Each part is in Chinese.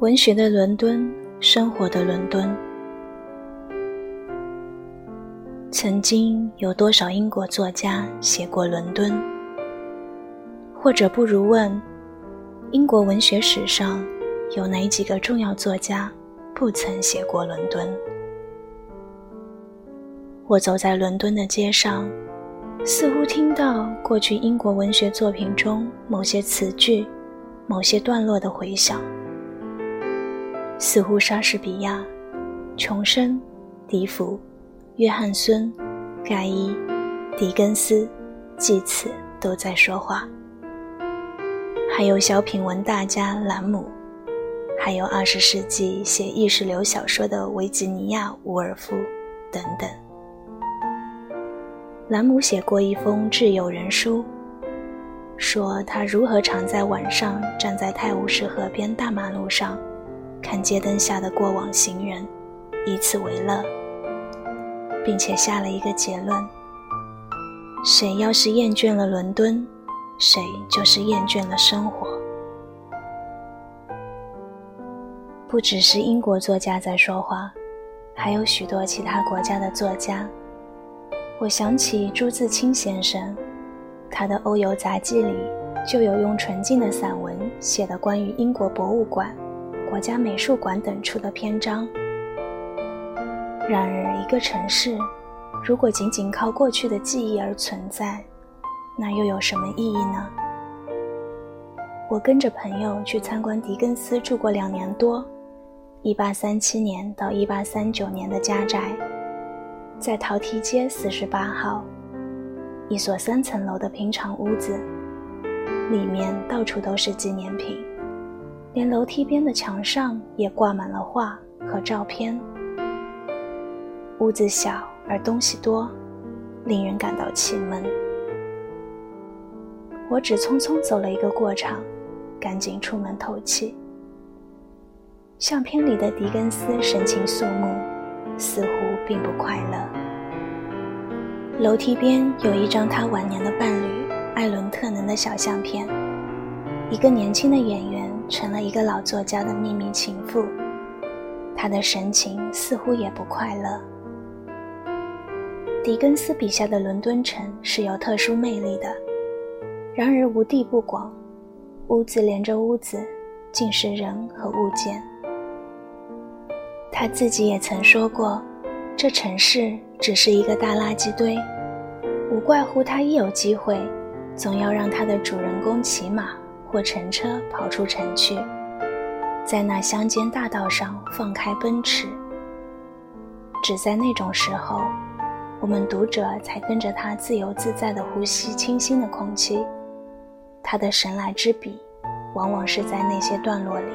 文学的伦敦，生活的伦敦。曾经有多少英国作家写过伦敦？或者不如问，英国文学史上有哪几个重要作家不曾写过伦敦？我走在伦敦的街上，似乎听到过去英国文学作品中某些词句、某些段落的回响。似乎莎士比亚、琼生、笛福、约翰孙、盖伊、狄更斯、济慈都在说话，还有小品文大家兰姆，还有二十世纪写意识流小说的维吉尼亚·伍尔夫等等。兰姆写过一封致友人书，说他如何常在晚上站在泰晤士河边大马路上。看街灯下的过往行人，以此为乐，并且下了一个结论：谁要是厌倦了伦敦，谁就是厌倦了生活。不只是英国作家在说话，还有许多其他国家的作家。我想起朱自清先生，他的《欧游杂记》里就有用纯净的散文写的关于英国博物馆。国家美术馆等处的篇章。然而，一个城市如果仅仅靠过去的记忆而存在，那又有什么意义呢？我跟着朋友去参观狄更斯住过两年多，1837年到1839年的家宅，在陶梯街48号，一所三层楼的平常屋子，里面到处都是纪念品。连楼梯边的墙上也挂满了画和照片。屋子小而东西多，令人感到气闷。我只匆匆走了一个过场，赶紧出门透气。相片里的狄更斯神情肃穆，似乎并不快乐。楼梯边有一张他晚年的伴侣艾伦特能的小相片，一个年轻的演员。成了一个老作家的秘密情妇，他的神情似乎也不快乐。狄更斯笔下的伦敦城是有特殊魅力的，然而无地不广，屋子连着屋子，尽是人和物件。他自己也曾说过，这城市只是一个大垃圾堆，无怪乎他一有机会，总要让他的主人公骑马。或乘车跑出城去，在那乡间大道上放开奔驰。只在那种时候，我们读者才跟着他自由自在地呼吸清新的空气。他的神来之笔，往往是在那些段落里。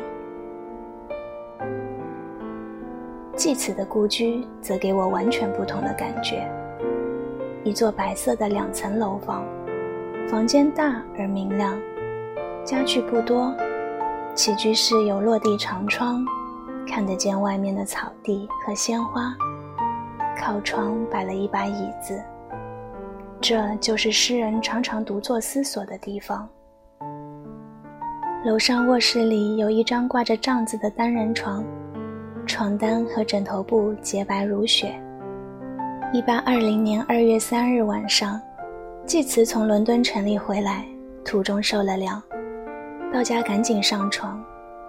继此的故居则给我完全不同的感觉。一座白色的两层楼房，房间大而明亮。家具不多，起居室有落地长窗，看得见外面的草地和鲜花。靠窗摆了一把椅子，这就是诗人常常独坐思索的地方。楼上卧室里有一张挂着帐子的单人床，床单和枕头布洁白如雪。一八二零年二月三日晚上，季慈从伦敦城里回来，途中受了凉。到家赶紧上床，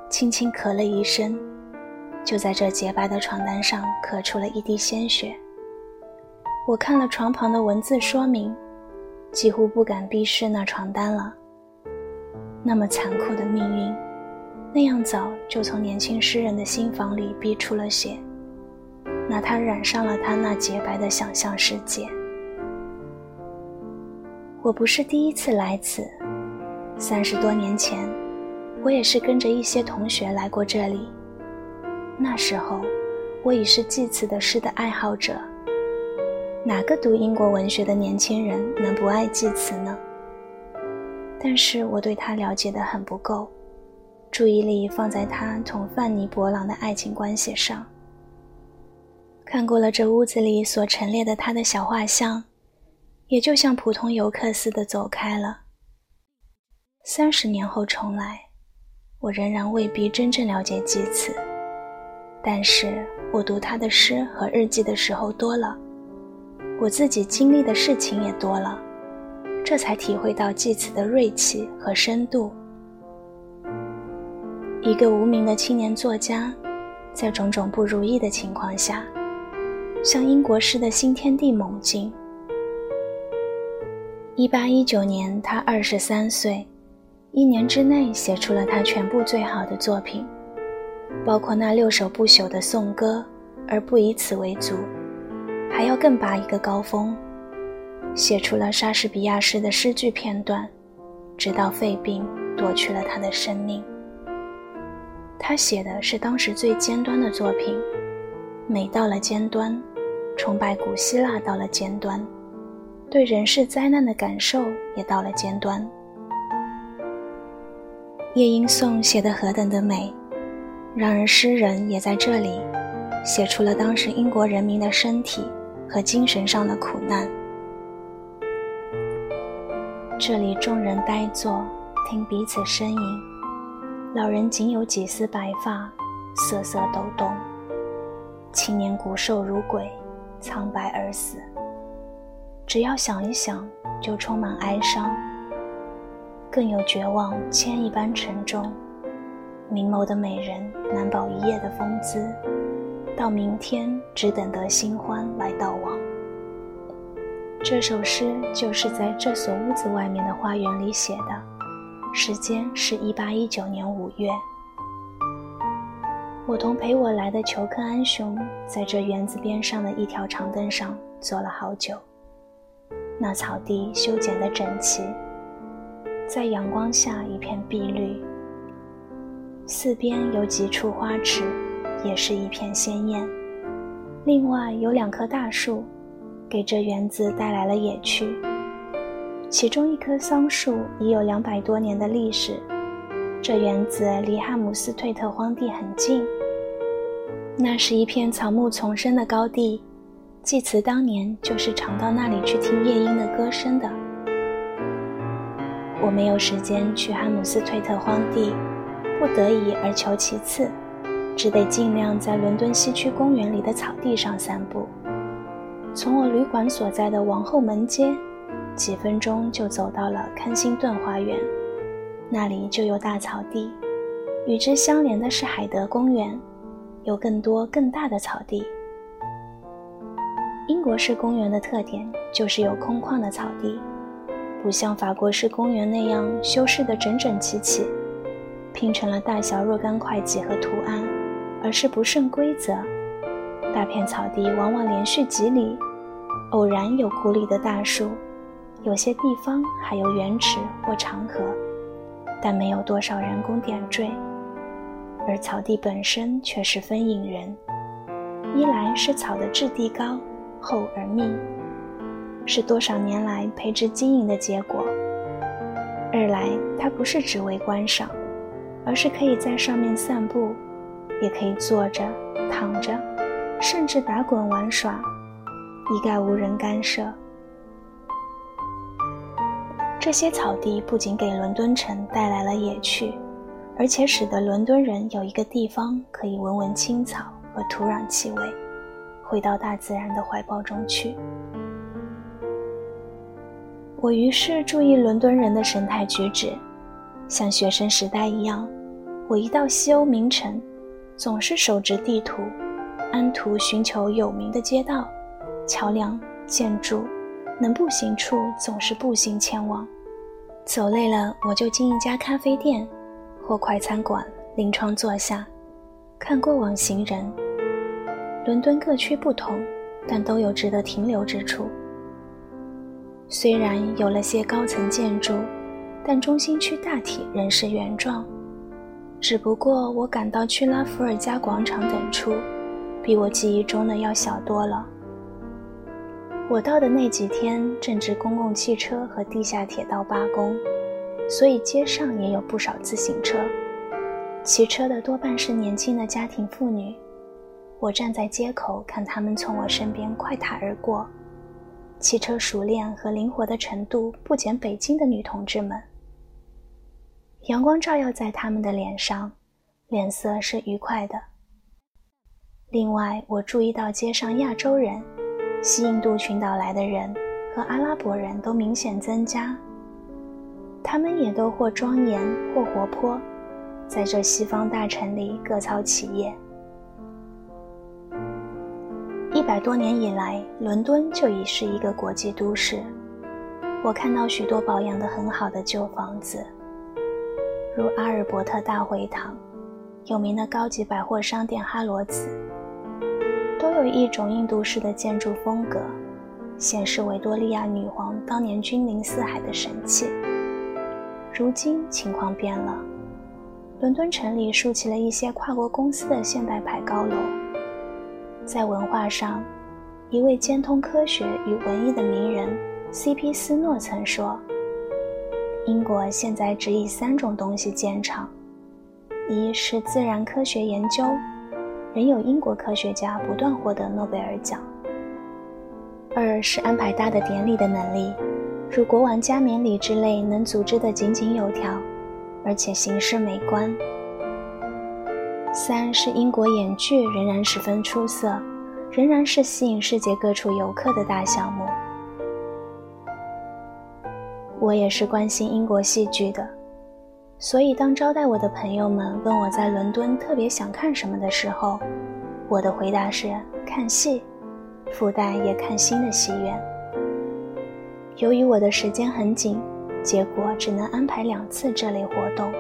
轻轻咳了一声，就在这洁白的床单上咳出了一滴鲜血。我看了床旁的文字说明，几乎不敢逼视那床单了。那么残酷的命运，那样早就从年轻诗人的心房里逼出了血，拿它染上了他那洁白的想象世界。我不是第一次来此。三十多年前，我也是跟着一些同学来过这里。那时候，我已是祭词的诗的爱好者。哪个读英国文学的年轻人能不爱祭词呢？但是我对他了解的很不够，注意力放在他同范尼·勃朗的爱情关系上。看过了这屋子里所陈列的他的小画像，也就像普通游客似的走开了。三十年后重来，我仍然未必真正了解济慈，但是我读他的诗和日记的时候多了，我自己经历的事情也多了，这才体会到济慈的锐气和深度。一个无名的青年作家，在种种不如意的情况下，向英国诗的新天地猛进。一八一九年，他二十三岁。一年之内写出了他全部最好的作品，包括那六首不朽的颂歌，而不以此为足，还要更拔一个高峰，写出了莎士比亚诗的诗句片段，直到肺病夺去了他的生命。他写的是当时最尖端的作品，美到了尖端，崇拜古希腊到了尖端，对人世灾难的感受也到了尖端。夜莺颂写得何等的美，让人诗人也在这里写出了当时英国人民的身体和精神上的苦难。这里众人呆坐，听彼此呻吟，老人仅有几丝白发，瑟瑟抖动；青年骨瘦如鬼，苍白而死。只要想一想，就充满哀伤。更有绝望，千一般沉重。明眸的美人难保一夜的风姿，到明天只等得新欢来悼亡。这首诗就是在这所屋子外面的花园里写的，时间是一八一九年五月。我同陪我来的裘克安雄在这园子边上的一条长凳上坐了好久。那草地修剪得整齐。在阳光下一片碧绿，四边有几处花池，也是一片鲜艳。另外有两棵大树，给这园子带来了野趣。其中一棵桑树已有两百多年的历史，这园子离汉姆斯退特荒地很近。那是一片草木丛生的高地，济慈当年就是常到那里去听夜莺的歌声的。我没有时间去汉姆斯退特荒地，不得已而求其次，只得尽量在伦敦西区公园里的草地上散步。从我旅馆所在的王后门街，几分钟就走到了康辛顿花园，那里就有大草地，与之相连的是海德公园，有更多更大的草地。英国式公园的特点就是有空旷的草地。不像法国式公园那样修饰得整整齐齐，拼成了大小若干块几何图案，而是不甚规则。大片草地往往连续几里，偶然有孤立的大树，有些地方还有圆池或长河，但没有多少人工点缀。而草地本身却十分引人，一来是草的质地高、厚而密。是多少年来培植经营的结果。二来，它不是只为观赏，而是可以在上面散步，也可以坐着、躺着，甚至打滚玩耍，一概无人干涉。这些草地不仅给伦敦城带来了野趣，而且使得伦敦人有一个地方可以闻闻青草和土壤气味，回到大自然的怀抱中去。我于是注意伦敦人的神态举止，像学生时代一样。我一到西欧名城，总是手执地图，安图寻求有名的街道、桥梁、建筑，能步行处总是步行前往。走累了，我就进一家咖啡店或快餐馆，临窗坐下，看过往行人。伦敦各区不同，但都有值得停留之处。虽然有了些高层建筑，但中心区大体仍是原状。只不过我感到去拉弗尔加广场等处，比我记忆中的要小多了。我到的那几天正值公共汽车和地下铁道罢工，所以街上也有不少自行车。骑车的多半是年轻的家庭妇女。我站在街口看他们从我身边快踏而过。汽车熟练和灵活的程度不减北京的女同志们。阳光照耀在他们的脸上，脸色是愉快的。另外，我注意到街上亚洲人、西印度群岛来的人和阿拉伯人都明显增加。他们也都或庄严或活泼，在这西方大城里各操其业。百多年以来，伦敦就已是一个国际都市。我看到许多保养得很好的旧房子，如阿尔伯特大会堂、有名的高级百货商店哈罗兹，都有一种印度式的建筑风格，显示维多利亚女皇当年君临四海的神气。如今情况变了，伦敦城里竖起了一些跨国公司的现代派高楼。在文化上，一位兼通科学与文艺的名人 C.P. 斯诺曾说：“英国现在只以三种东西见长：一是自然科学研究，仍有英国科学家不断获得诺贝尔奖；二是安排大的典礼的能力，如国王加冕礼之类，能组织得井井有条，而且形式美观。”三是英国演剧仍然十分出色，仍然是吸引世界各处游客的大项目。我也是关心英国戏剧的，所以当招待我的朋友们问我在伦敦特别想看什么的时候，我的回答是看戏，附带也看新的戏院。由于我的时间很紧，结果只能安排两次这类活动。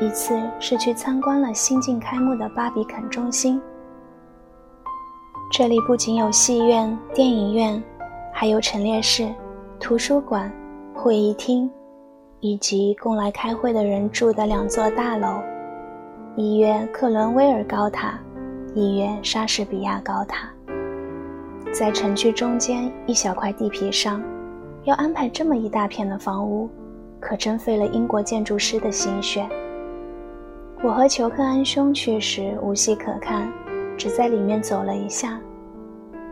一次是去参观了新近开幕的巴比肯中心，这里不仅有戏院、电影院，还有陈列室、图书馆、会议厅，以及供来开会的人住的两座大楼，一曰克伦威尔高塔，一曰莎士比亚高塔。在城区中间一小块地皮上，要安排这么一大片的房屋，可真费了英国建筑师的心血。我和裘克安兄去时无戏可看，只在里面走了一下，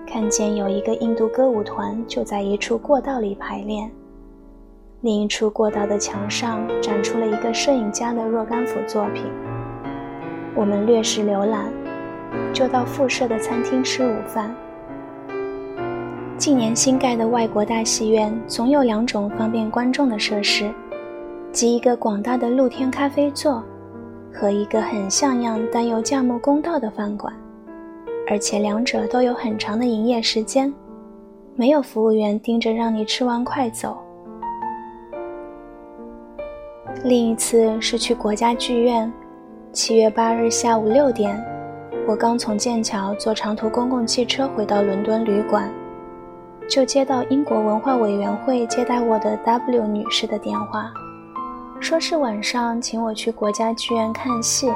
看见有一个印度歌舞团就在一处过道里排练，另一处过道的墙上展出了一个摄影家的若干幅作品。我们略施浏览，就到附设的餐厅吃午饭。近年新盖的外国大戏院总有两种方便观众的设施，即一个广大的露天咖啡座。和一个很像样但又价目公道的饭馆，而且两者都有很长的营业时间，没有服务员盯着让你吃完快走。另一次是去国家剧院，七月八日下午六点，我刚从剑桥坐长途公共汽车回到伦敦旅馆，就接到英国文化委员会接待我的 W 女士的电话。说是晚上请我去国家剧院看戏，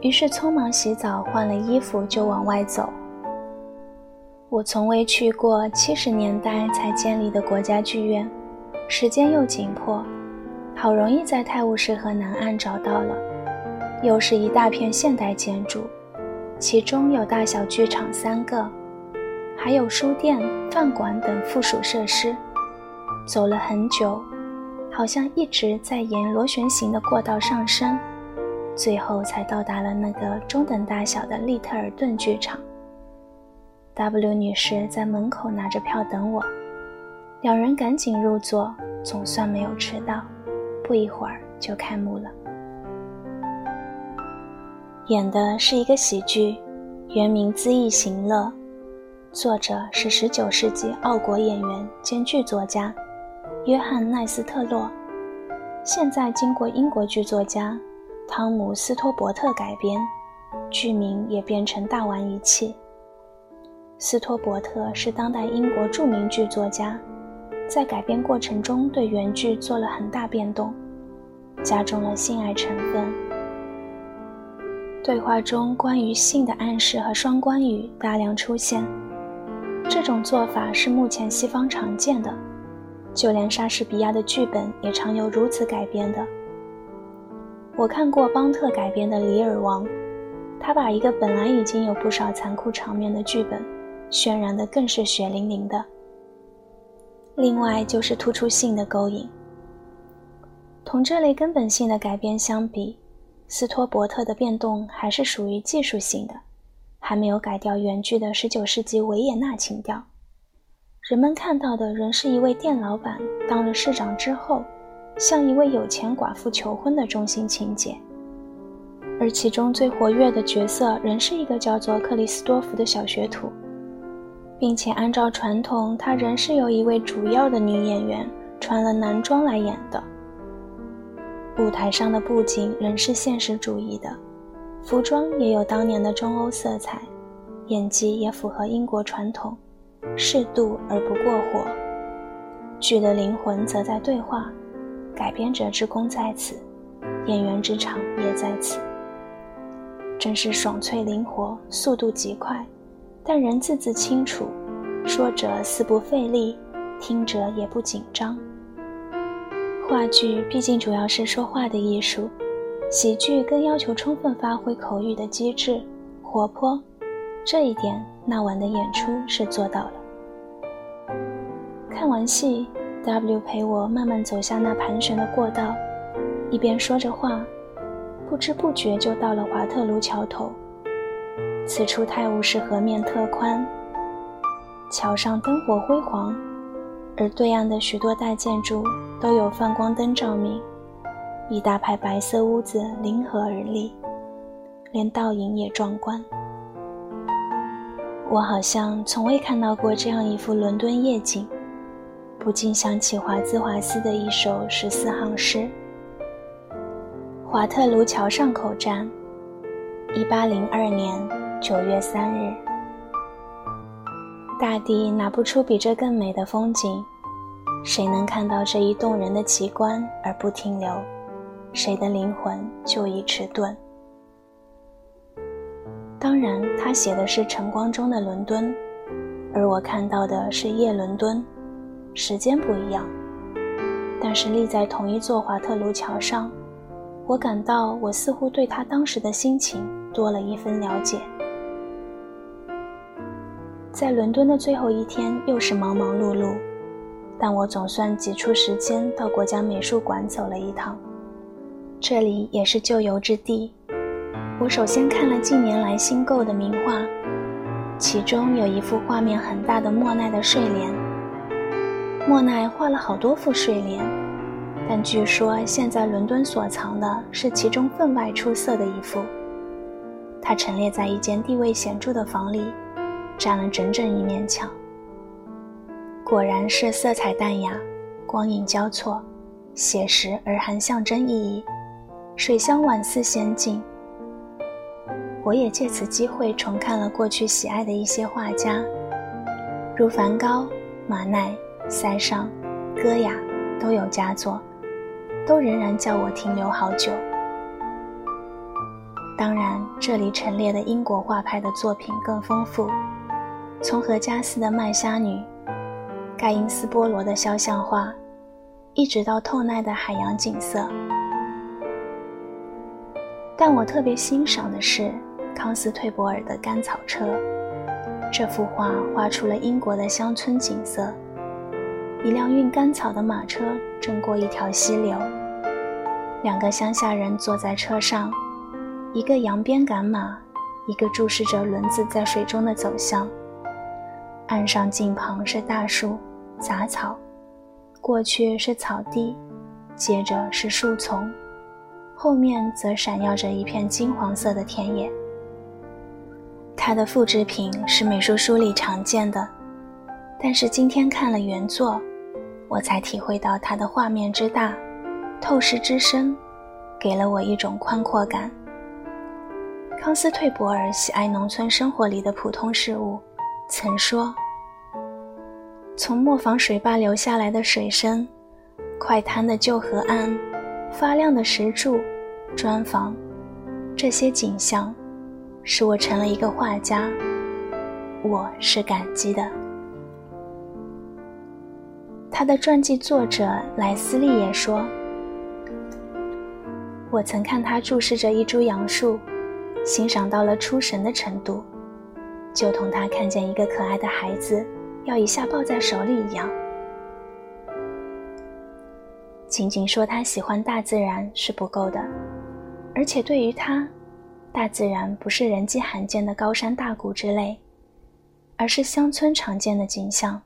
于是匆忙洗澡换了衣服就往外走。我从未去过七十年代才建立的国家剧院，时间又紧迫，好容易在泰晤士河南岸找到了，又是一大片现代建筑，其中有大小剧场三个，还有书店、饭馆等附属设施。走了很久。好像一直在沿螺旋形的过道上升，最后才到达了那个中等大小的利特尔顿剧场。W 女士在门口拿着票等我，两人赶紧入座，总算没有迟到。不一会儿就开幕了，演的是一个喜剧，原名《恣意行乐》，作者是19世纪奥国演员兼剧作家。约翰奈斯特洛，现在经过英国剧作家汤姆斯托伯特改编，剧名也变成《大玩一气》。斯托伯特是当代英国著名剧作家，在改编过程中对原剧做了很大变动，加重了性爱成分，对话中关于性的暗示和双关语大量出现。这种做法是目前西方常见的。就连莎士比亚的剧本也常有如此改编的。我看过邦特改编的《李尔王》，他把一个本来已经有不少残酷场面的剧本，渲染的更是血淋淋的。另外就是突出性的勾引。同这类根本性的改编相比，斯托伯特的变动还是属于技术性的，还没有改掉原剧的19世纪维也纳情调。人们看到的仍是一位店老板当了市长之后，向一位有钱寡妇求婚的中心情节，而其中最活跃的角色仍是一个叫做克里斯多夫的小学徒，并且按照传统，他仍是由一位主要的女演员穿了男装来演的。舞台上的布景仍是现实主义的，服装也有当年的中欧色彩，演技也符合英国传统。适度而不过火，剧的灵魂则在对话，改编者之功在此，演员之长也在此。真是爽脆灵活，速度极快，但人字字清楚，说者似不费力，听者也不紧张。话剧毕竟主要是说话的艺术，喜剧更要求充分发挥口语的机智、活泼，这一点那晚的演出是做到了。看完戏，W 陪我慢慢走下那盘旋的过道，一边说着话，不知不觉就到了华特卢桥头。此处泰晤士河面特宽，桥上灯火辉煌，而对岸的许多大建筑都有泛光灯照明，一大排白色屋子临河而立，连倒影也壮观。我好像从未看到过这样一幅伦敦夜景。不禁想起华兹华斯的一首十四行诗：“华特卢桥上口站，一八零二年九月三日。大地拿不出比这更美的风景，谁能看到这一动人的奇观而不停留，谁的灵魂就已迟钝。当然，他写的是晨光中的伦敦，而我看到的是夜伦敦。”时间不一样，但是立在同一座华特卢桥上，我感到我似乎对他当时的心情多了一分了解。在伦敦的最后一天，又是忙忙碌碌，但我总算挤出时间到国家美术馆走了一趟。这里也是旧游之地。我首先看了近年来新购的名画，其中有一幅画面很大的莫奈的睡莲。莫奈画了好多副睡莲，但据说现在伦敦所藏的是其中分外出色的一幅。它陈列在一间地位显著的房里，占了整整一面墙。果然是色彩淡雅，光影交错，写实而含象征意义，水乡宛似仙境。我也借此机会重看了过去喜爱的一些画家，如梵高、马奈。塞尚、戈雅都有佳作，都仍然叫我停留好久。当然，这里陈列的英国画派的作品更丰富，从何加斯的《麦虾女》、盖因斯波罗的肖像画，一直到透奈的海洋景色。但我特别欣赏的是康斯退博尔的《甘草车》，这幅画画出了英国的乡村景色。一辆运甘草的马车正过一条溪流，两个乡下人坐在车上，一个扬鞭赶马，一个注视着轮子在水中的走向。岸上近旁是大树、杂草，过去是草地，接着是树丛，后面则闪耀着一片金黄色的田野。它的复制品是美术书里常见的，但是今天看了原作。我才体会到它的画面之大，透视之深，给了我一种宽阔感。康斯退博尔喜爱农村生活里的普通事物，曾说：“从磨坊水坝流下来的水声，快滩的旧河岸，发亮的石柱，砖房，这些景象，使我成了一个画家。我是感激的。”他的传记作者莱斯利也说：“我曾看他注视着一株杨树，欣赏到了出神的程度，就同他看见一个可爱的孩子要一下抱在手里一样。”仅仅说他喜欢大自然是不够的，而且对于他，大自然不是人迹罕见的高山大谷之类，而是乡村常见的景象：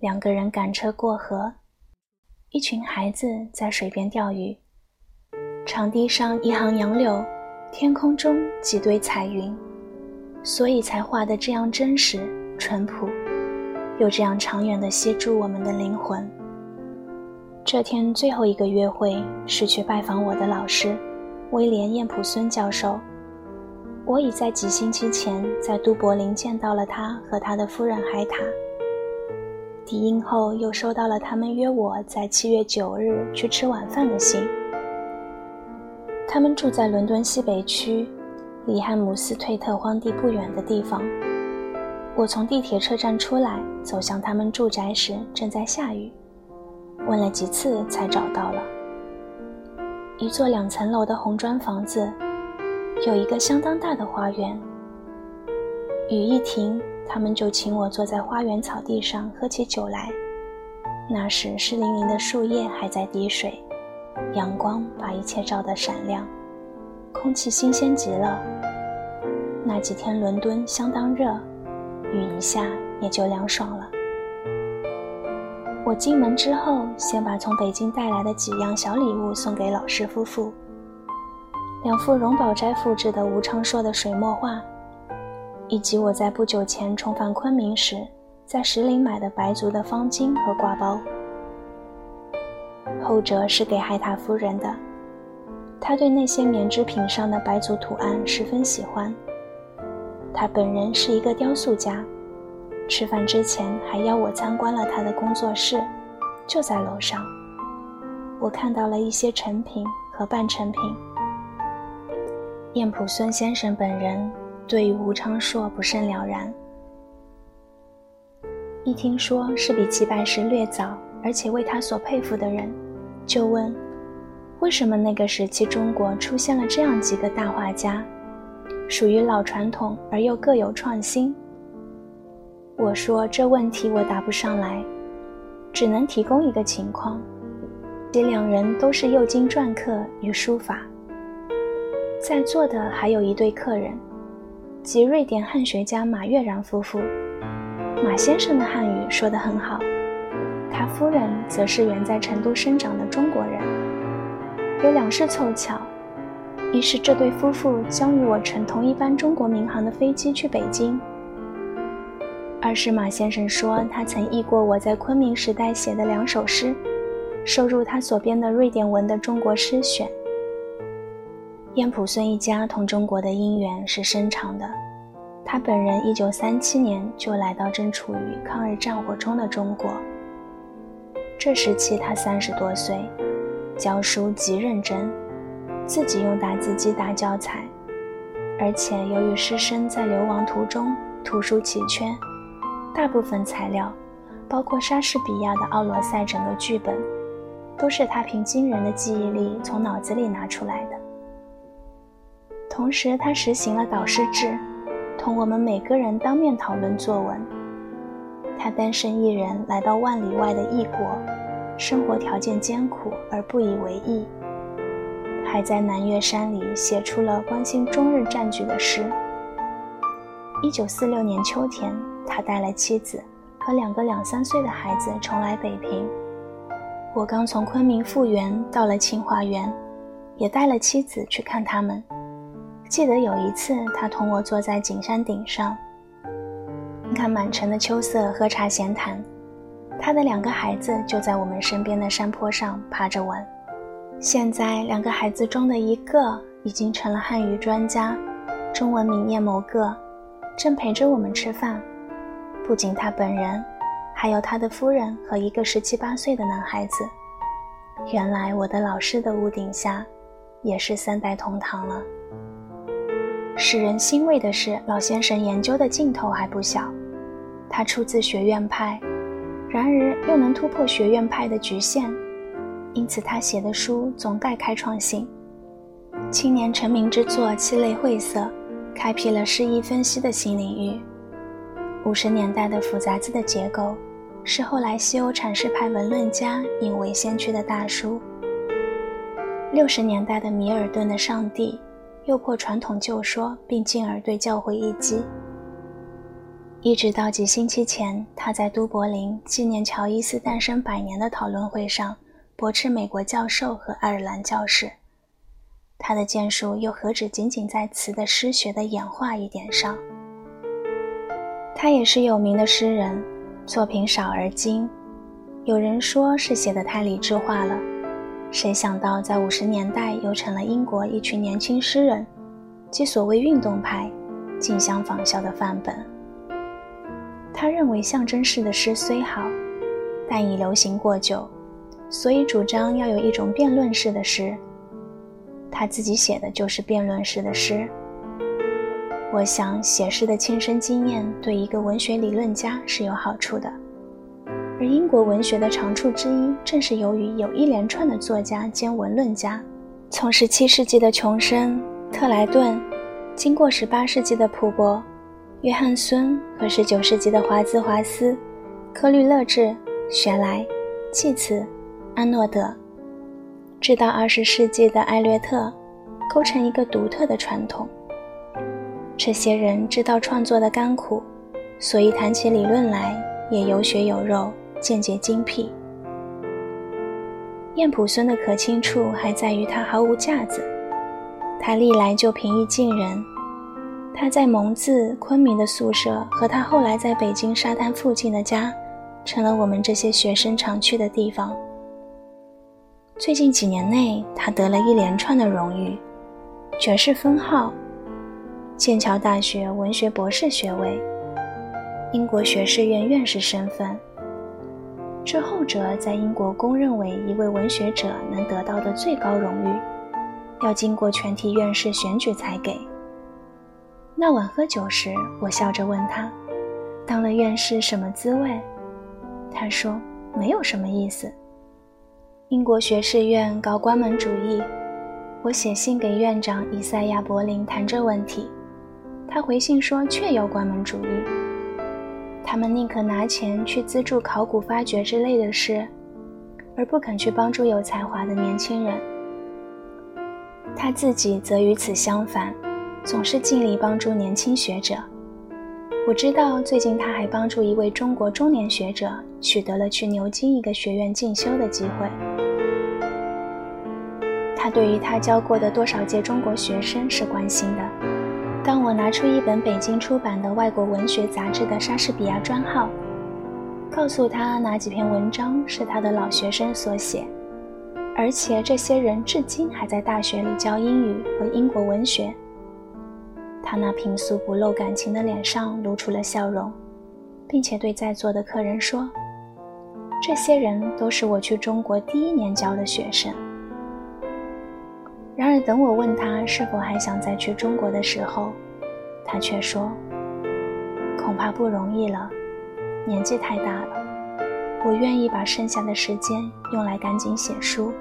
两个人赶车过河，一群孩子在水边钓鱼，场地上一行杨柳，天空中几堆彩云，所以才画得这样真实、淳朴，又这样长远地吸住我们的灵魂。这天最后一个约会是去拜访我的老师，威廉·燕普孙教授。我已在几星期前在都柏林见到了他和他的夫人海塔。抵英后又收到了他们约我在七月九日去吃晚饭的信。他们住在伦敦西北区，离汉姆斯退特荒地不远的地方。我从地铁车站出来，走向他们住宅时正在下雨。问了几次才找到了，一座两层楼的红砖房子，有一个相当大的花园。雨一停，他们就请我坐在花园草地上喝起酒来。那时湿淋淋的树叶还在滴水，阳光把一切照得闪亮，空气新鲜极了。那几天伦敦相当热，雨一下也就凉爽了。我进门之后，先把从北京带来的几样小礼物送给老师夫妇：两幅荣宝斋复制的吴昌硕的水墨画，以及我在不久前重返昆明时在石林买的白族的方巾和挂包。后者是给海塔夫人的，她对那些棉织品上的白族图案十分喜欢。她本人是一个雕塑家。吃饭之前还邀我参观了他的工作室，就在楼上。我看到了一些成品和半成品。燕普孙先生本人对于吴昌硕不甚了然，一听说是比齐白石略早，而且为他所佩服的人，就问：为什么那个时期中国出现了这样几个大画家，属于老传统而又各有创新？我说这问题我答不上来，只能提供一个情况：这两人都是右经篆刻与书法。在座的还有一对客人，即瑞典汉学家马悦然夫妇。马先生的汉语说得很好，他夫人则是原在成都生长的中国人。有两事凑巧：一是这对夫妇将与我乘同一班中国民航的飞机去北京。二是马先生说，他曾译过我在昆明时代写的两首诗，收入他所编的瑞典文的中国诗选。燕普孙一家同中国的姻缘是深长的，他本人一九三七年就来到正处于抗日战火中的中国。这时期他三十多岁，教书极认真，自己用打字机打教材，而且由于师生在流亡途中图书奇缺。大部分材料，包括莎士比亚的《奥罗塞》整个剧本，都是他凭惊人的记忆力从脑子里拿出来的。同时，他实行了导师制，同我们每个人当面讨论作文。他单身一人来到万里外的异国，生活条件艰苦而不以为意，还在南岳山里写出了关心中日战局的诗。一九四六年秋天。他带了妻子和两个两三岁的孩子重来北平。我刚从昆明复员，到了清华园，也带了妻子去看他们。记得有一次，他同我坐在景山顶上，看满城的秋色，喝茶闲谈。他的两个孩子就在我们身边的山坡上趴着玩。现在，两个孩子中的一个已经成了汉语专家，中文名念某个，正陪着我们吃饭。不仅他本人，还有他的夫人和一个十七八岁的男孩子。原来我的老师的屋顶下，也是三代同堂了。使人欣慰的是，老先生研究的劲头还不小。他出自学院派，然而又能突破学院派的局限，因此他写的书总带开创性。青年成名之作《七类晦涩》，开辟了诗意分析的新领域。五十年代的复杂字的结构，是后来西欧阐释派文论家引为先驱的大书。六十年代的米尔顿的《上帝》，又破传统旧说，并进而对教会一击。一直到几星期前，他在都柏林纪念乔伊斯诞生百年的讨论会上驳斥美国教授和爱尔兰教士。他的建树又何止仅仅在词的诗学的演化一点上？他也是有名的诗人，作品少而精。有人说是写的太理智化了，谁想到在五十年代又成了英国一群年轻诗人即所谓运动派竞相仿效的范本。他认为象征式的诗虽好，但已流行过久，所以主张要有一种辩论式的诗。他自己写的就是辩论式的诗。我想写诗的亲身经验对一个文学理论家是有好处的，而英国文学的长处之一，正是由于有一连串的作家兼文论家，从17世纪的琼生、特莱顿，经过18世纪的普伯、约翰孙和19世纪的华兹华斯、科律勒治、雪莱、契茨、安诺德。直到二十世纪的艾略特，构成一个独特的传统。这些人知道创作的甘苦，所以谈起理论来也有血有肉，见解精辟。晏普孙的可亲处还在于他毫无架子，他历来就平易近人。他在蒙自、昆明的宿舍和他后来在北京沙滩附近的家，成了我们这些学生常去的地方。最近几年内，他得了一连串的荣誉：爵士分号、剑桥大学文学博士学位、英国学士院院士身份。这后者在英国公认为一位文学者能得到的最高荣誉，要经过全体院士选举才给。那晚喝酒时，我笑着问他：“当了院士什么滋味？”他说：“没有什么意思。”英国学士院搞关门主义，我写信给院长以赛亚·柏林谈这问题，他回信说确有关门主义，他们宁可拿钱去资助考古发掘之类的事，而不肯去帮助有才华的年轻人。他自己则与此相反，总是尽力帮助年轻学者。我知道最近他还帮助一位中国中年学者取得了去牛津一个学院进修的机会。他对于他教过的多少届中国学生是关心的。当我拿出一本北京出版的外国文学杂志的莎士比亚专号，告诉他哪几篇文章是他的老学生所写，而且这些人至今还在大学里教英语和英国文学，他那平素不露感情的脸上露出了笑容，并且对在座的客人说：“这些人都是我去中国第一年教的学生。”然而，等我问他是否还想再去中国的时候，他却说：“恐怕不容易了，年纪太大了。我愿意把剩下的时间用来赶紧写书，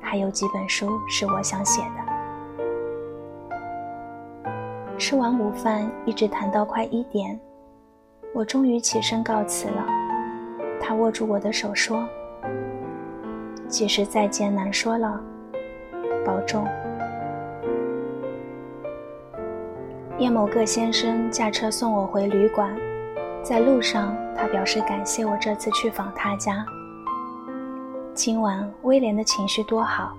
还有几本书是我想写的。”吃完午饭，一直谈到快一点，我终于起身告辞了。他握住我的手说：“即使再见难说了。”保重。叶某个先生驾车送我回旅馆，在路上，他表示感谢我这次去访他家。今晚威廉的情绪多好，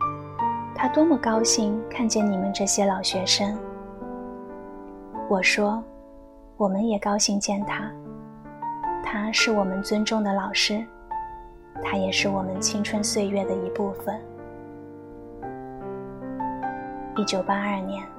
他多么高兴看见你们这些老学生。我说，我们也高兴见他，他是我们尊重的老师，他也是我们青春岁月的一部分。一九八二年。